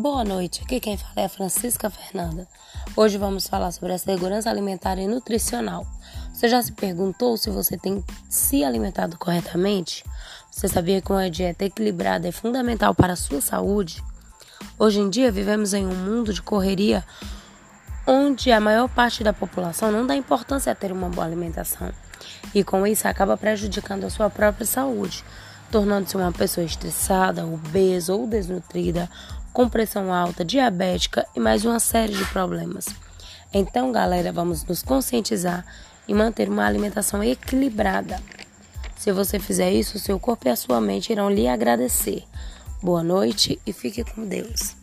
Boa noite, aqui quem fala é a Francisca Fernanda. Hoje vamos falar sobre a segurança alimentar e nutricional. Você já se perguntou se você tem se alimentado corretamente? Você sabia que uma dieta equilibrada é fundamental para a sua saúde? Hoje em dia vivemos em um mundo de correria onde a maior parte da população não dá importância a ter uma boa alimentação e com isso acaba prejudicando a sua própria saúde, tornando-se uma pessoa estressada, obesa ou desnutrida com pressão alta, diabética e mais uma série de problemas. Então, galera, vamos nos conscientizar e manter uma alimentação equilibrada. Se você fizer isso, seu corpo e a sua mente irão lhe agradecer. Boa noite e fique com Deus.